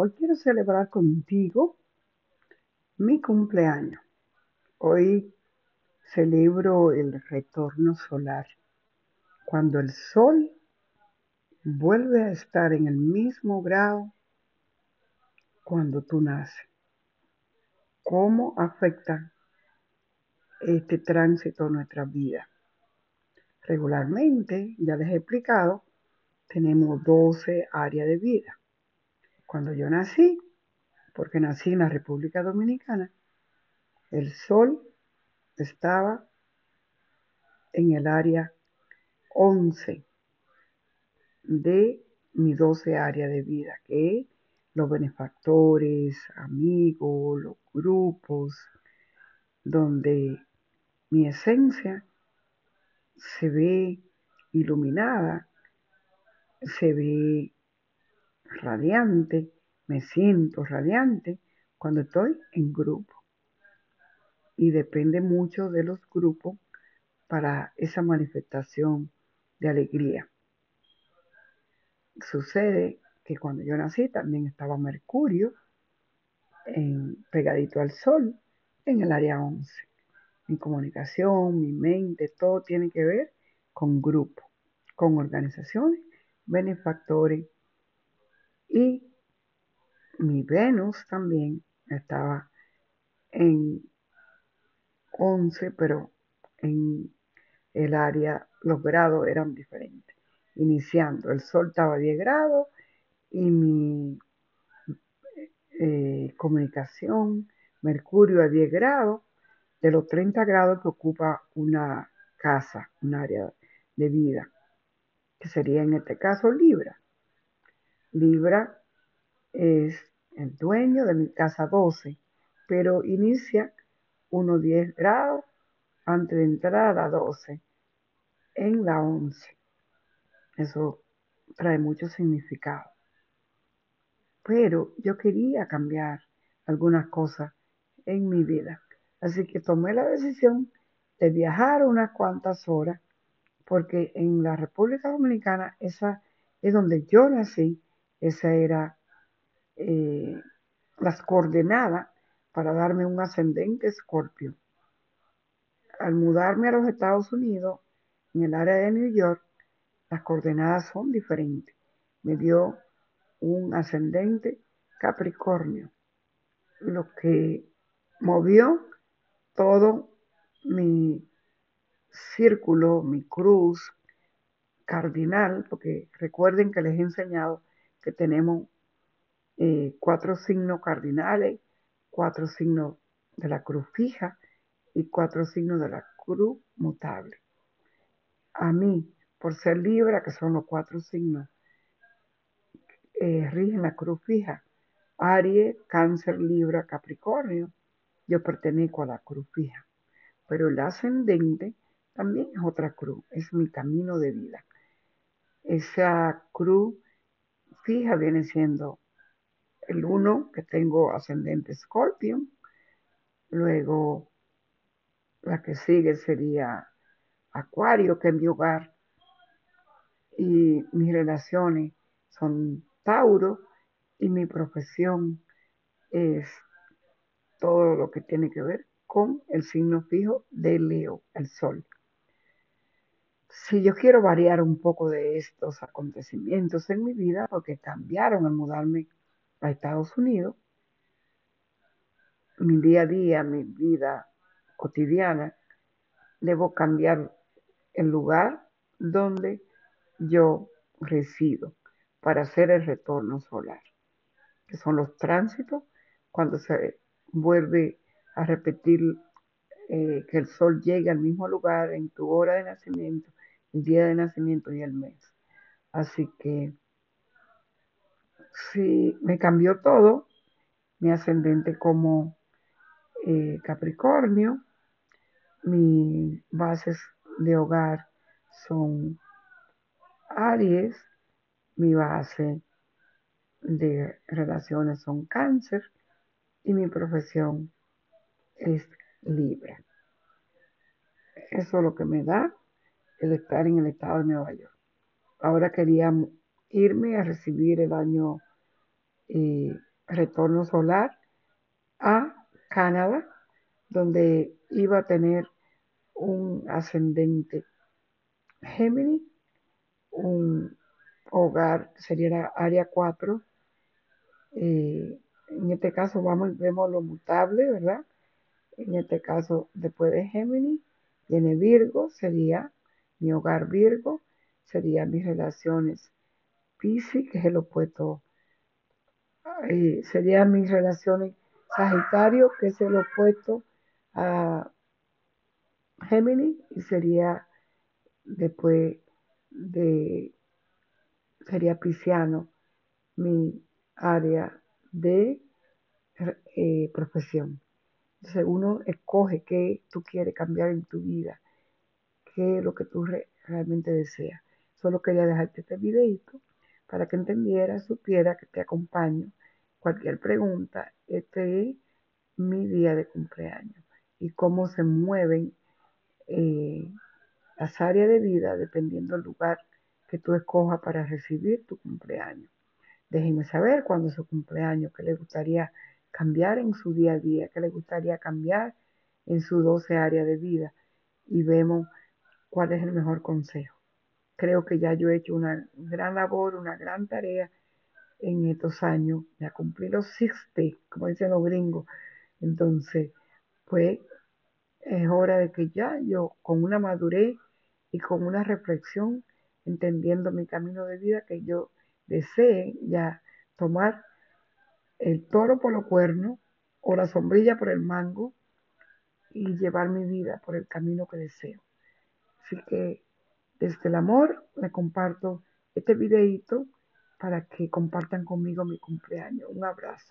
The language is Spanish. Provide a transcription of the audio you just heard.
Hoy quiero celebrar contigo mi cumpleaños. Hoy celebro el retorno solar, cuando el sol vuelve a estar en el mismo grado cuando tú naces. ¿Cómo afecta este tránsito a nuestra vida? Regularmente, ya les he explicado, tenemos 12 áreas de vida. Cuando yo nací, porque nací en la República Dominicana, el sol estaba en el área 11 de mi 12 áreas de vida, que es los benefactores, amigos, los grupos, donde mi esencia se ve iluminada, se ve radiante, me siento radiante cuando estoy en grupo. Y depende mucho de los grupos para esa manifestación de alegría. Sucede que cuando yo nací también estaba Mercurio en, pegadito al Sol en el área 11. Mi comunicación, mi mente, todo tiene que ver con grupos, con organizaciones, benefactores y mi Venus también estaba en 11, pero en el área, los grados eran diferentes. Iniciando, el Sol estaba a 10 grados y mi eh, comunicación, Mercurio a 10 grados, de los 30 grados que ocupa una casa, un área de vida, que sería en este caso Libra. Libra es el dueño de mi casa 12, pero inicia unos 10 grados antes de entrar a 12 en la 11. Eso trae mucho significado. Pero yo quería cambiar algunas cosas en mi vida. Así que tomé la decisión de viajar unas cuantas horas, porque en la República Dominicana, esa es donde yo nací, esa era eh, las coordenadas para darme un ascendente escorpio. Al mudarme a los Estados Unidos, en el área de New York, las coordenadas son diferentes. Me dio un ascendente Capricornio, lo que movió todo mi círculo, mi cruz cardinal, porque recuerden que les he enseñado que tenemos eh, cuatro signos cardinales, cuatro signos de la cruz fija y cuatro signos de la cruz mutable. A mí, por ser Libra, que son los cuatro signos, eh, rigen la cruz fija. Aries, Cáncer, Libra, Capricornio. Yo pertenezco a la cruz fija. Pero el ascendente también es otra cruz, es mi camino de vida. Esa cruz fija viene siendo el 1 que tengo ascendente Scorpion, luego la que sigue sería Acuario, que es mi hogar, y mis relaciones son Tauro, y mi profesión es todo lo que tiene que ver con el signo fijo de Leo, el Sol. Si yo quiero variar un poco de estos acontecimientos en mi vida, porque cambiaron al mudarme a Estados Unidos, mi día a día, mi vida cotidiana, debo cambiar el lugar donde yo resido para hacer el retorno solar, que son los tránsitos cuando se vuelve a repetir eh, que el sol llegue al mismo lugar en tu hora de nacimiento, el día de nacimiento y el mes. Así que sí, me cambió todo, mi ascendente como eh, Capricornio, mis bases de hogar son Aries, mi base de relaciones son Cáncer y mi profesión es Libra. Eso es lo que me da el estar en el estado de Nueva York. Ahora quería irme a recibir el año retorno solar a Canadá, donde iba a tener un ascendente Géminis, un hogar sería área 4. Eh, en este caso vamos, vemos lo mutable, ¿verdad? En este caso, después de Géminis, viene Virgo, sería mi hogar Virgo, sería mis relaciones Pisces, que es el opuesto, eh, serían mis relaciones Sagitario, que es el opuesto a Géminis, y sería después de, sería Pisciano, mi área de eh, profesión. Entonces uno escoge qué tú quieres cambiar en tu vida, qué es lo que tú realmente deseas. Solo quería dejarte este videito para que entendieras, supiera que te acompaño. Cualquier pregunta, este es mi día de cumpleaños y cómo se mueven eh, las áreas de vida dependiendo del lugar que tú escojas para recibir tu cumpleaños. Déjenme saber cuándo es su cumpleaños, qué les gustaría cambiar en su día a día, qué les gustaría cambiar en su 12 áreas de vida y vemos cuál es el mejor consejo. Creo que ya yo he hecho una gran labor, una gran tarea en estos años. Ya cumplí los 60, como dicen los gringos. Entonces, pues es hora de que ya yo, con una madurez y con una reflexión, entendiendo mi camino de vida, que yo desee ya tomar el toro por los cuernos o la sombrilla por el mango y llevar mi vida por el camino que deseo. Así que desde el amor le comparto este videito para que compartan conmigo mi cumpleaños. Un abrazo.